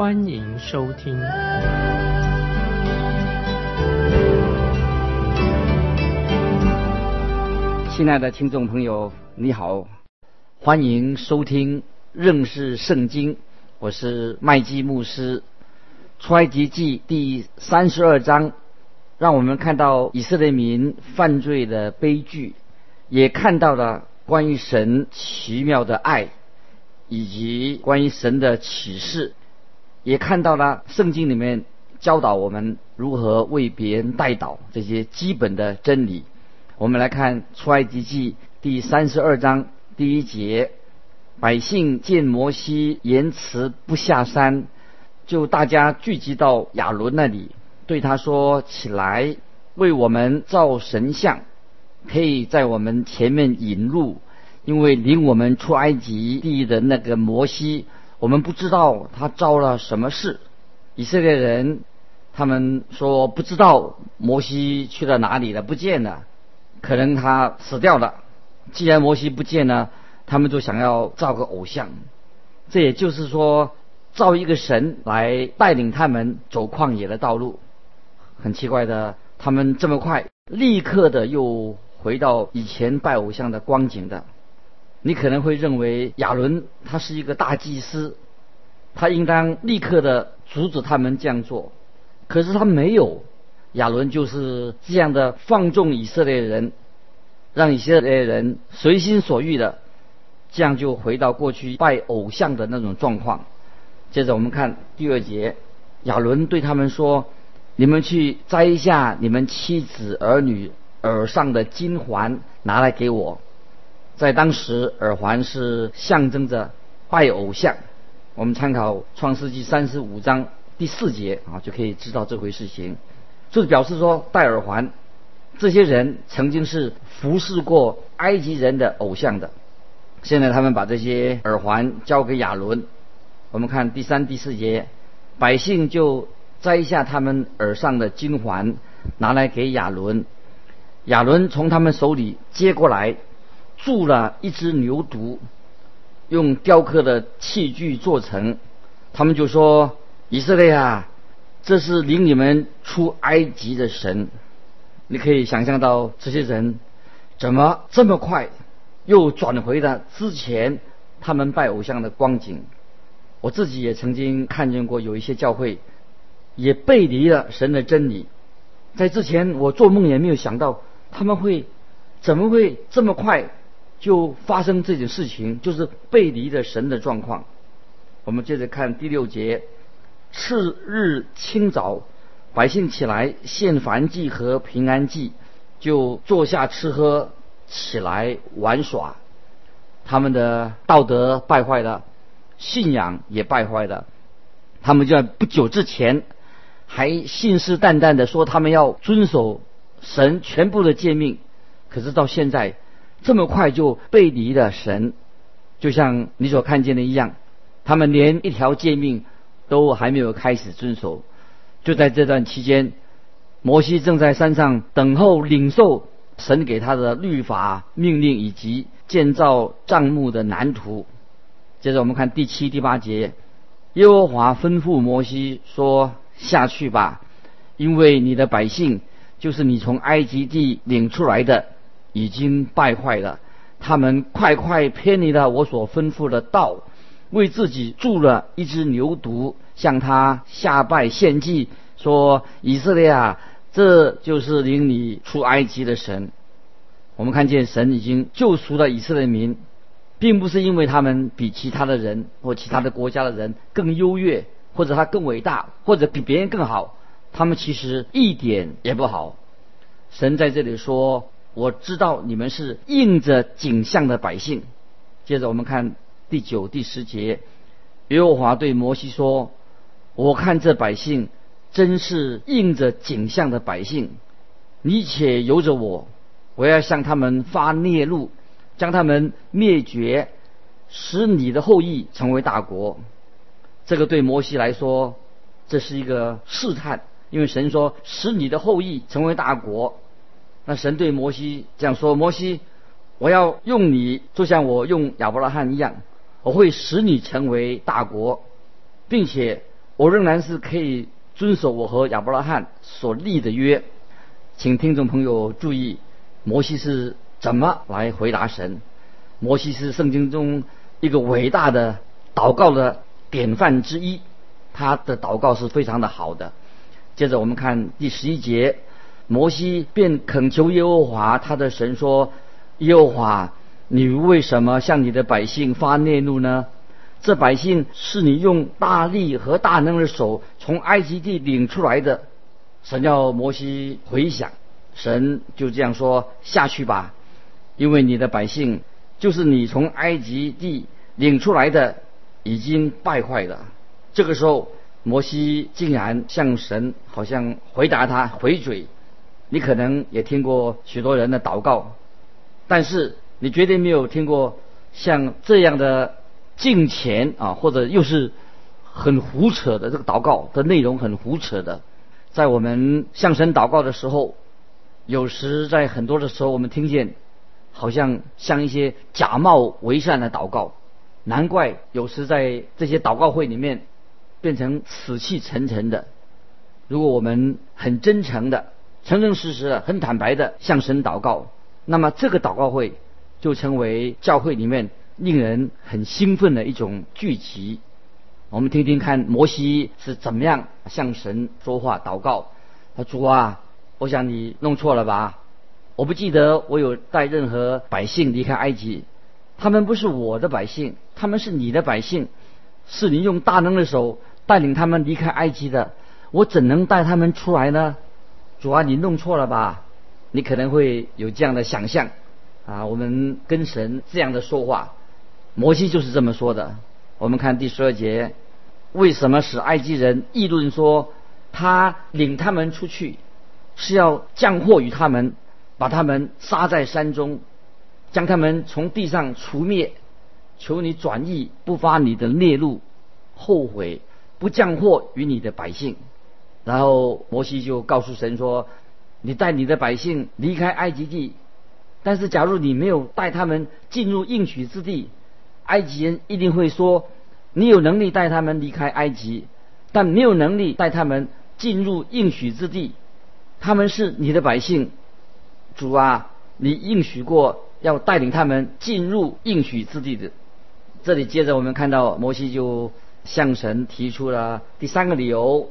欢迎收听。亲爱的听众朋友，你好，欢迎收听认识圣经，我是麦基牧师。出埃及记第三十二章。让我们看到以色列民犯罪的悲剧，也看到了关于神奇妙的爱，以及关于神的启示，也看到了圣经里面教导我们如何为别人代祷这些基本的真理。我们来看出埃及记第三十二章第一节：百姓见摩西言辞不下山，就大家聚集到亚伦那里。对他说：“起来，为我们造神像，可以在我们前面引路。因为领我们出埃及地的那个摩西，我们不知道他遭了什么事。以色列人他们说不知道摩西去了哪里了，不见了，可能他死掉了。既然摩西不见了，他们就想要造个偶像。这也就是说，造一个神来带领他们走旷野的道路。”很奇怪的，他们这么快，立刻的又回到以前拜偶像的光景的。你可能会认为亚伦他是一个大祭司，他应当立刻的阻止他们这样做。可是他没有，亚伦就是这样的放纵以色列人，让以色列人随心所欲的，这样就回到过去拜偶像的那种状况。接着我们看第二节，亚伦对他们说。你们去摘一下你们妻子儿女耳上的金环，拿来给我。在当时，耳环是象征着拜偶像。我们参考创世纪三十五章第四节啊，就可以知道这回事情。就是表示说，戴耳环，这些人曾经是服侍过埃及人的偶像的。现在他们把这些耳环交给亚伦。我们看第三、第四节，百姓就。摘下他们耳上的金环，拿来给亚伦。亚伦从他们手里接过来，铸了一只牛犊，用雕刻的器具做成。他们就说：“以色列啊，这是领你们出埃及的神。”你可以想象到这些人怎么这么快又转回了之前他们拜偶像的光景。我自己也曾经看见过有一些教会。也背离了神的真理，在之前我做梦也没有想到他们会怎么会这么快就发生这件事情，就是背离了神的状况。我们接着看第六节，次日清早，百姓起来献燔祭和平安祭，就坐下吃喝，起来玩耍。他们的道德败坏了，信仰也败坏了。他们就在不久之前。还信誓旦旦的说他们要遵守神全部的诫命，可是到现在这么快就背离了神，就像你所看见的一样，他们连一条诫命都还没有开始遵守。就在这段期间，摩西正在山上等候领受神给他的律法命令以及建造帐幕的蓝图。接着我们看第七、第八节，耶和华吩咐摩西说。下去吧，因为你的百姓就是你从埃及地领出来的，已经败坏了。他们快快偏离了我所吩咐的道，为自己铸了一只牛犊，向他下拜献祭，说：“以色列啊，这就是领你出埃及的神。”我们看见神已经救赎了以色列民，并不是因为他们比其他的人或其他的国家的人更优越。或者他更伟大，或者比别人更好，他们其实一点也不好。神在这里说：“我知道你们是应着景象的百姓。”接着我们看第九、第十节，耶和华对摩西说：“我看这百姓真是应着景象的百姓，你且由着我，我要向他们发孽怒，将他们灭绝，使你的后裔成为大国。这个对摩西来说，这是一个试探，因为神说使你的后裔成为大国。那神对摩西这样说：摩西，我要用你，就像我用亚伯拉罕一样，我会使你成为大国，并且我仍然是可以。遵守我和亚伯拉罕所立的约，请听众朋友注意，摩西是怎么来回答神？摩西是圣经中一个伟大的祷告的典范之一，他的祷告是非常的好的。接着我们看第十一节，摩西便恳求耶和华他的神说：“耶和华，你为什么向你的百姓发烈怒呢？”这百姓是你用大力和大能的手从埃及地领出来的。神要摩西回想，神就这样说：“下去吧，因为你的百姓就是你从埃及地领出来的，已经败坏了。”这个时候，摩西竟然向神好像回答他回嘴。你可能也听过许多人的祷告，但是你绝对没有听过像这样的。敬虔啊，或者又是很胡扯的这个祷告的内容很胡扯的，在我们向神祷告的时候，有时在很多的时候，我们听见好像像一些假冒为善的祷告，难怪有时在这些祷告会里面变成死气沉沉的。如果我们很真诚的、诚诚实实的、很坦白的向神祷告，那么这个祷告会就成为教会里面。令人很兴奋的一种聚集，我们听听看摩西是怎么样向神说话祷告。他主啊，我想你弄错了吧？我不记得我有带任何百姓离开埃及，他们不是我的百姓，他们是你的百姓，是你用大能的手带领他们离开埃及的，我怎能带他们出来呢？主啊，你弄错了吧？你可能会有这样的想象啊，我们跟神这样的说话。摩西就是这么说的。我们看第十二节，为什么使埃及人议论说他领他们出去是要降祸于他们，把他们杀在山中，将他们从地上除灭？求你转意，不发你的烈怒，后悔不降祸于你的百姓。然后摩西就告诉神说：“你带你的百姓离开埃及地，但是假如你没有带他们进入应许之地。”埃及人一定会说：“你有能力带他们离开埃及，但没有能力带他们进入应许之地。他们是你的百姓，主啊，你应许过要带领他们进入应许之地的。”这里接着我们看到摩西就向神提出了第三个理由，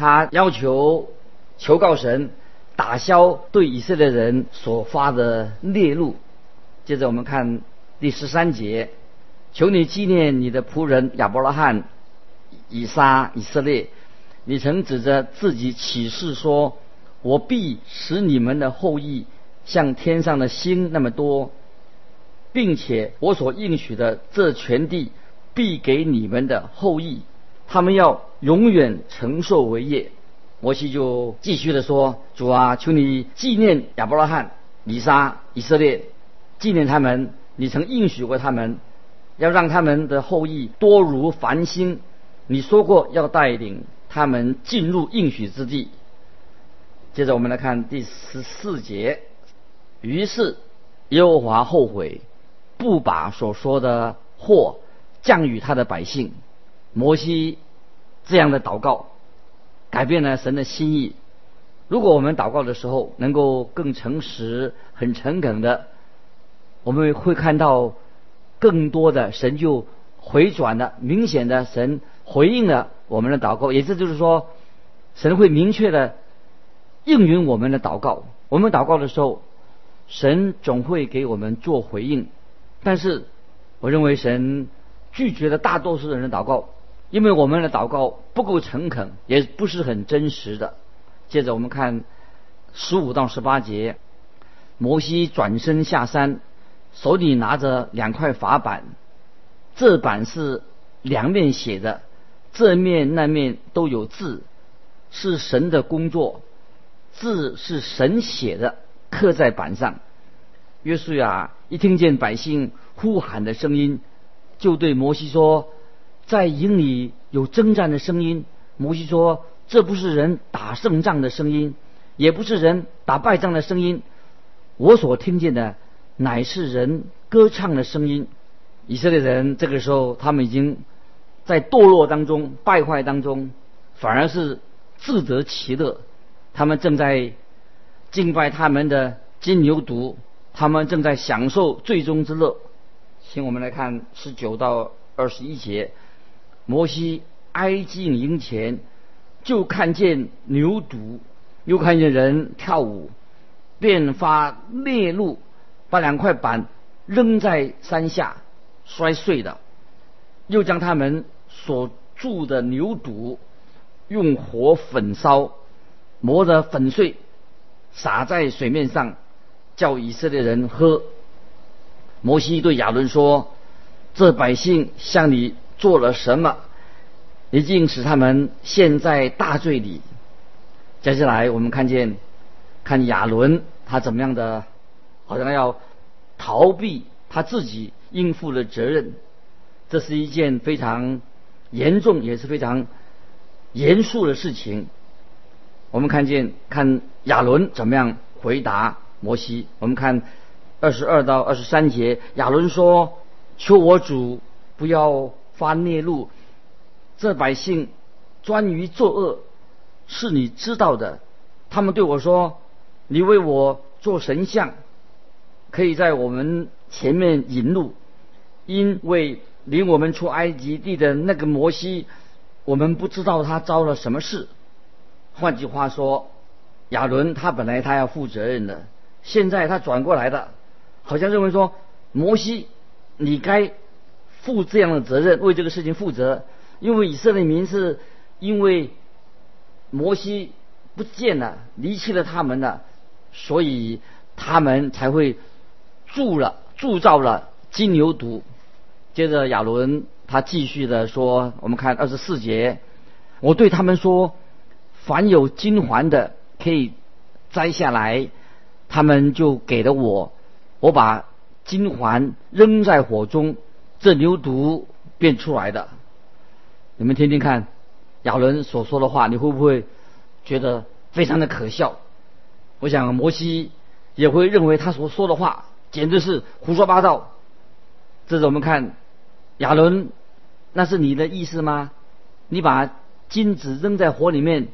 他要求求告神打消对以色列人所发的烈怒。接着我们看第十三节。求你纪念你的仆人亚伯拉罕、以撒、以色列。你曾指着自己起誓说：“我必使你们的后裔像天上的星那么多，并且我所应许的这全地必给你们的后裔，他们要永远承受为业。”摩西就继续的说：“主啊，求你纪念亚伯拉罕、以撒、以色列，纪念他们，你曾应许过他们。”要让他们的后裔多如繁星，你说过要带领他们进入应许之地。接着我们来看第十四节，于是耶和华后悔，不把所说的祸降与他的百姓。摩西这样的祷告，改变了神的心意。如果我们祷告的时候能够更诚实、很诚恳的，我们会看到。更多的神就回转了，明显的神回应了我们的祷告，也这就是说，神会明确的应允我们的祷告。我们祷告的时候，神总会给我们做回应。但是，我认为神拒绝了大多数人的祷告，因为我们的祷告不够诚恳，也不是很真实的。接着我们看十五到十八节，摩西转身下山。手里拿着两块法板，这板是两面写的，这面那面都有字。是神的工作，字是神写的，刻在板上。约书亚一听见百姓呼喊的声音，就对摩西说：“在营里有征战的声音。”摩西说：“这不是人打胜仗的声音，也不是人打败仗的声音。我所听见的，乃是人歌唱的声音。”以色列人这个时候，他们已经在堕落当中、败坏当中，反而是自得其乐。他们正在敬拜他们的金牛犊。他们正在享受最终之乐，请我们来看十九到二十一节。摩西挨近营前，就看见牛犊，又看见人跳舞，便发烈怒，把两块板扔在山下，摔碎的。又将他们所住的牛犊用火焚烧，磨得粉碎，撒在水面上。叫以色列人喝。摩西对亚伦说：“这百姓向你做了什么？已经使他们陷在大罪里。”接下来我们看见，看亚伦他怎么样的，好像要逃避他自己应付的责任。这是一件非常严重也是非常严肃的事情。我们看见，看亚伦怎么样回答。摩西，我们看二十二到二十三节，亚伦说：“求我主不要发孽怒，这百姓专于作恶，是你知道的。他们对我说：‘你为我做神像，可以在我们前面引路，因为领我们出埃及地的那个摩西，我们不知道他遭了什么事。’换句话说，亚伦他本来他要负责任的。”现在他转过来的，好像认为说，摩西，你该负这样的责任，为这个事情负责，因为以色列民是因为摩西不见了，离弃了他们了，所以他们才会铸了铸造了金牛犊。接着亚伦他继续的说，我们看二十四节，我对他们说，凡有金环的可以摘下来。他们就给了我，我把金环扔在火中，这牛犊变出来的。你们听听看，亚伦所说的话，你会不会觉得非常的可笑？我想摩西也会认为他所说的话简直是胡说八道。这是我们看亚伦，那是你的意思吗？你把金子扔在火里面，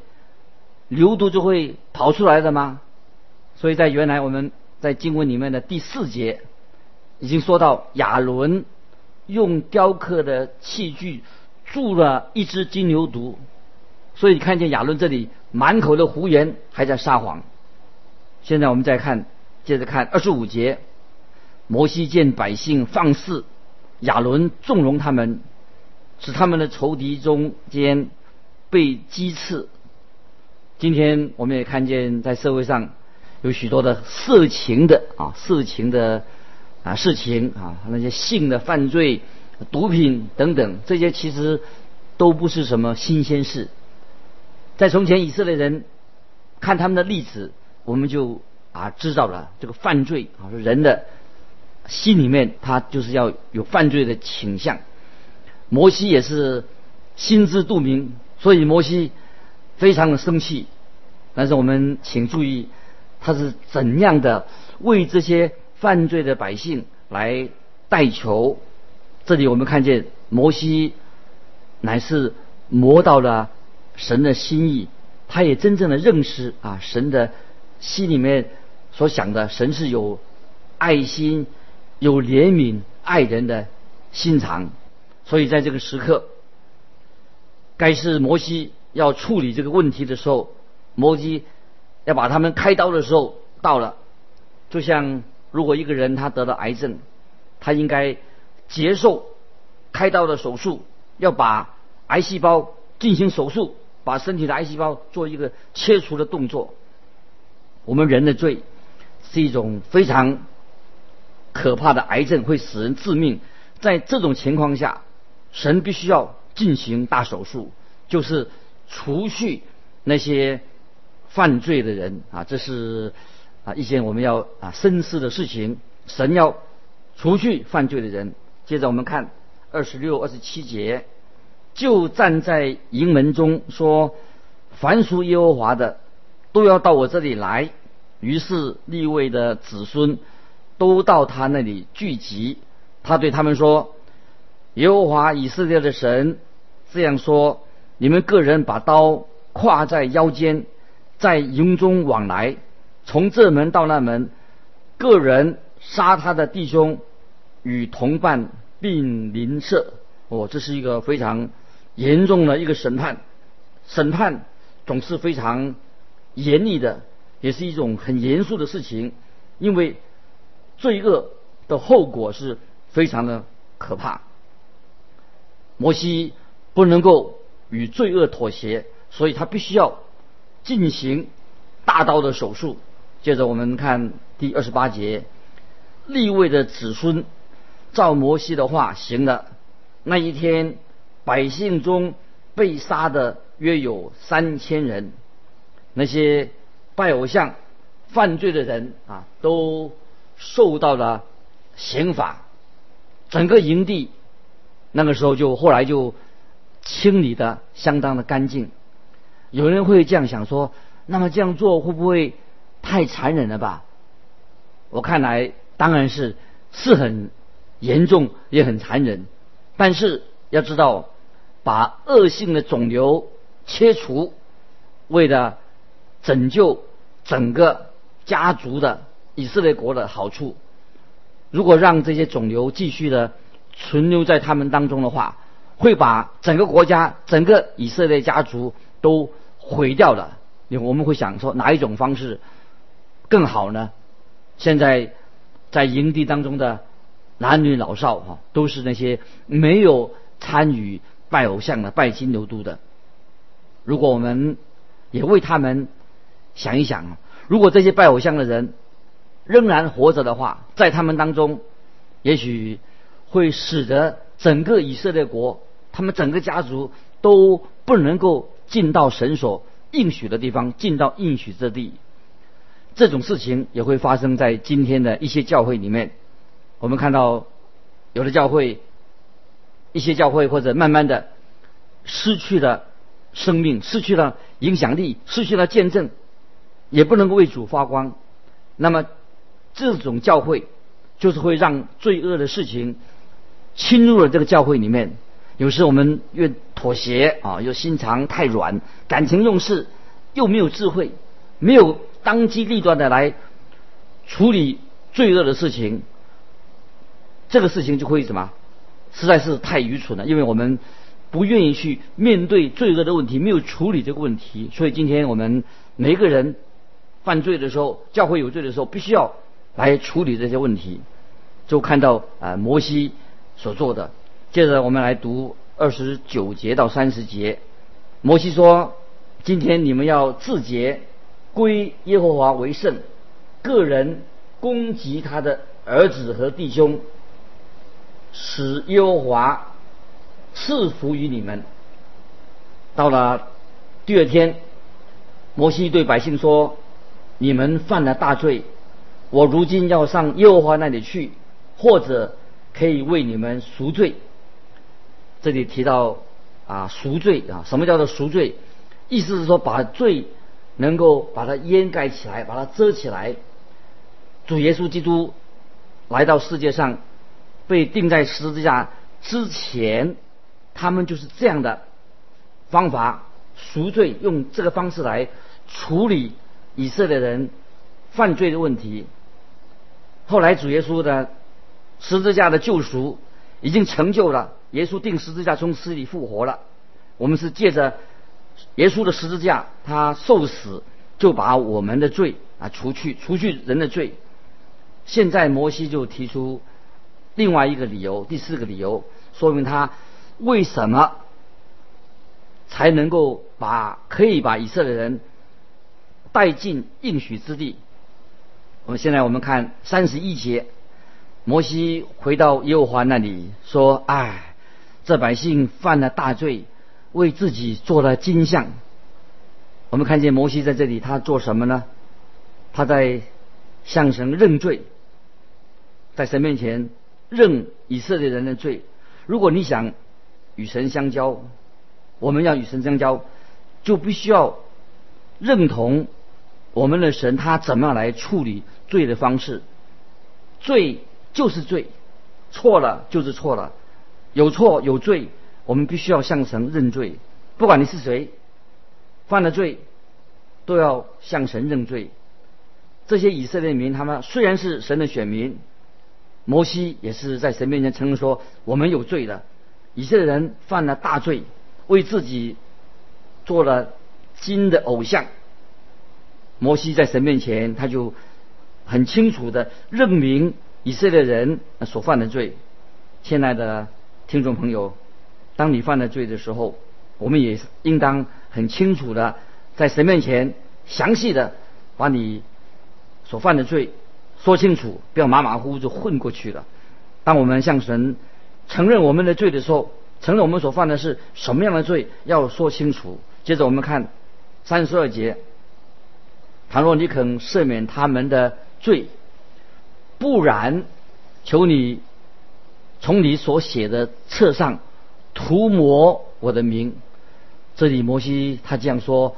牛犊就会跑出来的吗？所以在原来我们在经文里面的第四节，已经说到亚伦用雕刻的器具铸了一只金牛犊，所以看见亚伦这里满口的胡言，还在撒谎。现在我们再看，接着看二十五节，摩西见百姓放肆，亚伦纵容他们，使他们的仇敌中间被击刺。今天我们也看见在社会上。有许多的色情的啊，色情的啊事情啊，那些性的犯罪、毒品等等，这些其实都不是什么新鲜事。在从前以色列人看他们的例子，我们就啊知道了这个犯罪啊，说人的心里面他就是要有犯罪的倾向。摩西也是心知肚明，所以摩西非常的生气。但是我们请注意。他是怎样的为这些犯罪的百姓来代求？这里我们看见摩西乃是摸到了神的心意，他也真正的认识啊神的心里面所想的，神是有爱心、有怜悯、爱人的心肠。所以在这个时刻，该是摩西要处理这个问题的时候，摩西。要把他们开刀的时候到了，就像如果一个人他得了癌症，他应该接受开刀的手术，要把癌细胞进行手术，把身体的癌细胞做一个切除的动作。我们人的罪是一种非常可怕的癌症，会使人致命。在这种情况下，神必须要进行大手术，就是除去那些犯罪的人啊，这是啊一件我们要啊深思的事情。神要除去犯罪的人。接着我们看二十六、二十七节，就站在营门中说：“凡属耶和华的，都要到我这里来。”于是立位的子孙都到他那里聚集。他对他们说：“耶和华以色列的神这样说：你们个人把刀挎在腰间，在营中往来，从这门到那门，个人杀他的弟兄与同伴并邻舍。哦，这是一个非常严重的一个审判。审判总是非常严厉的，也是一种很严肃的事情，因为罪恶的后果是。”非常的可怕。摩西不能够与罪恶妥协，所以他必须要进行大刀的手术。接着我们看第二十八节，立位的子孙照摩西的话行了。那一天，百姓中被杀的约有三千人。那些拜偶像、犯罪的人啊，都受到了刑罚。整个营地那个时候就后来就清理的相当的干净。有人会这样想说：那么这样做会不会太残忍了吧？我看来当然是是很严重也很残忍。但是要知道，把恶性的肿瘤切除，为了拯救整个家族的以色列国的好处。如果让这些肿瘤继续的存留在他们当中的话，会把整个国家、整个以色列家族都毁掉了。我们会想说，哪一种方式更好呢？现在在营地当中的男女老少哈，都是那些没有参与拜偶像的、拜金牛犊的。如果我们也为他们想一想，如果这些拜偶像的人，仍然活着的话，在他们当中，也许会使得整个以色列国，他们整个家族都不能够进到神所应许的地方，进到应许之地。这种事情也会发生在今天的一些教会里面。我们看到有的教会，一些教会或者慢慢的失去了生命，失去了影响力，失去了见证，也不能够为主发光。那么。这种教会就是会让罪恶的事情侵入了这个教会里面。有时我们越妥协啊，又心肠太软，感情用事，又没有智慧，没有当机立断的来处理罪恶的事情，这个事情就会什么？实在是太愚蠢了。因为我们不愿意去面对罪恶的问题，没有处理这个问题，所以今天我们每一个人犯罪的时候，教会有罪的时候，必须要。来处理这些问题，就看到啊摩西所做的。接着我们来读二十九节到三十节。摩西说：“今天你们要自洁，归耶和华为圣。个人攻击他的儿子和弟兄，使耶和华赐福于你们。”到了第二天，摩西对百姓说：“你们犯了大罪。”我如今要上耶和华那里去，或者可以为你们赎罪。这里提到啊赎罪啊，什么叫做赎罪？意思是说把罪能够把它掩盖起来，把它遮起来。主耶稣基督来到世界上，被钉在十字架之前，他们就是这样的方法赎罪，用这个方式来处理以色列人犯罪的问题。后来主耶稣的十字架的救赎已经成就了，耶稣定十字架从死里复活了。我们是借着耶稣的十字架，他受死就把我们的罪啊除去，除去人的罪。现在摩西就提出另外一个理由，第四个理由，说明他为什么才能够把可以把以色列人带进应许之地。我们现在我们看三十一节，摩西回到耶和华那里说：“哎，这百姓犯了大罪，为自己做了金像。”我们看见摩西在这里，他做什么呢？他在向神认罪，在神面前认以色列人的罪。如果你想与神相交，我们要与神相交，就必须要认同我们的神他怎么样来处理罪的方式。罪就是罪，错了就是错了，有错有罪，我们必须要向神认罪。不管你是谁，犯了罪，都要向神认罪。这些以色列民，他们虽然是神的选民，摩西也是在神面前承认说我们有罪的。以色列人犯了大罪，为自己做了金的偶像。摩西在神面前，他就很清楚的认明以色列人所犯的罪。亲爱的听众朋友，当你犯了罪的时候，我们也应当很清楚的在神面前详细的把你所犯的罪说清楚，不要马马虎虎就混过去了。当我们向神承认我们的罪的时候，承认我们所犯的是什么样的罪，要说清楚。接着我们看三十二节，倘若你肯赦免他们的罪，不然，求你从你所写的册上涂抹我的名。这里摩西他这样说：“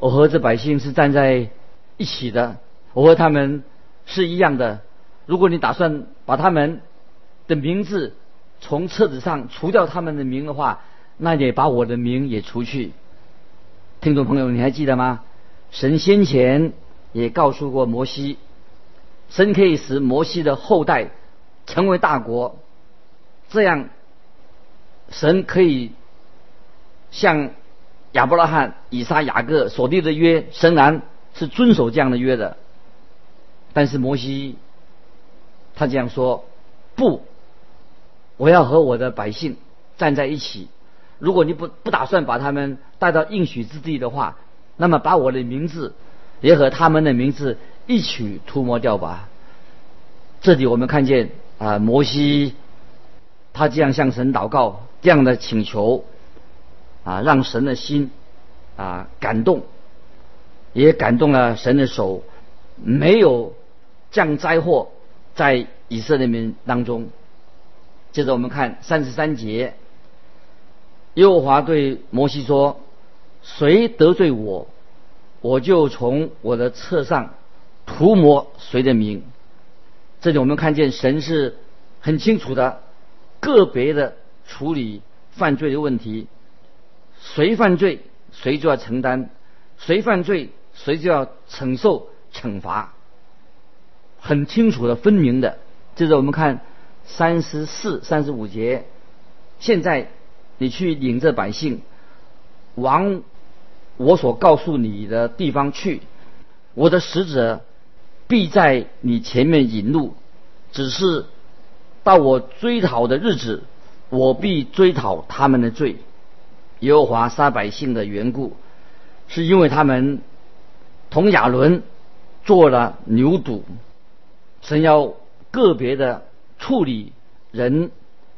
我和这百姓是站在一起的，我和他们是一样的。如果你打算把他们的名字从册子上除掉他们的名的话，那也把我的名也除去。”听众朋友，你还记得吗？神先前也告诉过摩西，神可以使摩西的后代成为大国，这样神可以向。亚伯拉罕、以撒、雅各所立的约，神然是遵守这样的约的。但是摩西他这样说：“不，我要和我的百姓站在一起。如果你不不打算把他们带到应许之地的话，那么把我的名字也和他们的名字一起涂抹掉吧。”这里我们看见啊，摩西他这样向神祷告，这样的请求。啊，让神的心啊感动，也感动了神的手，没有降灾祸在以色列民当中。接着我们看三十三节，耶和华对摩西说：“谁得罪我，我就从我的册上涂抹谁的名。”这里我们看见神是很清楚的，个别的处理犯罪的问题。谁犯罪，谁就要承担；谁犯罪，谁就要承受惩罚。很清楚的、分明的。接着我们看三十四、三十五节。现在你去领着百姓往我所告诉你的地方去，我的使者必在你前面引路。只是到我追讨的日子，我必追讨他们的罪。耶和华杀百姓的缘故，是因为他们同亚伦做了牛犊。神要个别的处理人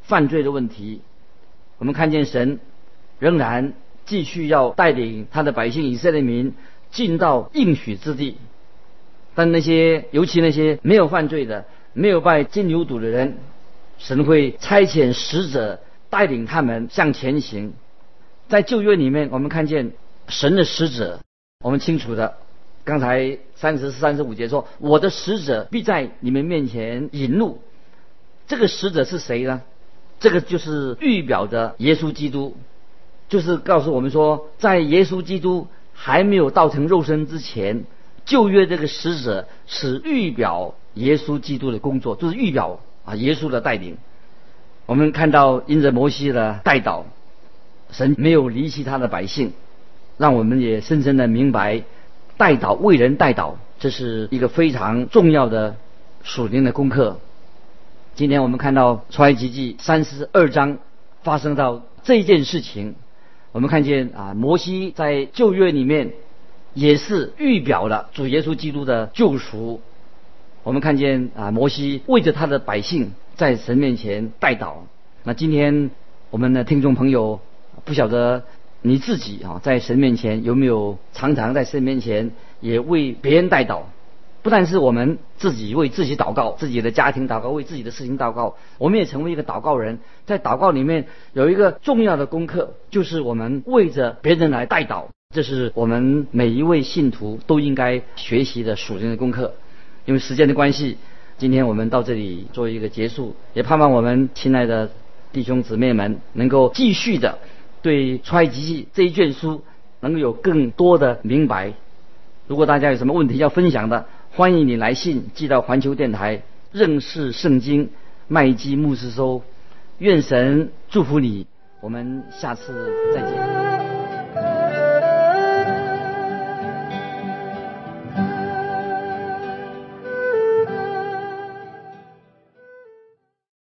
犯罪的问题。我们看见神仍然继续要带领他的百姓以色列民进到应许之地，但那些尤其那些没有犯罪的、没有拜金牛犊的人，神会差遣使者带领他们向前行。在旧约里面，我们看见神的使者，我们清楚的。刚才三十四、三十五节说：“我的使者必在你们面前引路。”这个使者是谁呢？这个就是预表的耶稣基督，就是告诉我们说，在耶稣基督还没有道成肉身之前，旧约这个使者是预表耶稣基督的工作，就是预表啊耶稣的带领。我们看到因着摩西的带导。神没有离弃他的百姓，让我们也深深的明白，代祷为人代祷，这是一个非常重要的属灵的功课。今天我们看到出埃及记三十二章发生到这件事情，我们看见啊，摩西在旧约里面也是预表了主耶稣基督的救赎。我们看见啊，摩西为着他的百姓在神面前代祷。那今天我们的听众朋友。不晓得你自己啊，在神面前有没有常常在神面前也为别人代祷？不但是我们自己为自己祷告，自己的家庭祷告，为自己的事情祷告，我们也成为一个祷告人。在祷告里面有一个重要的功课，就是我们为着别人来代祷。这是我们每一位信徒都应该学习的属灵的功课。因为时间的关系，今天我们到这里做一个结束，也盼望我们亲爱的弟兄姊妹们能够继续的对《创世记》这一卷书能够有更多的明白。如果大家有什么问题要分享的，欢迎你来信寄到环球电台认识圣经麦基牧师收。愿神祝福你，我们下次再见。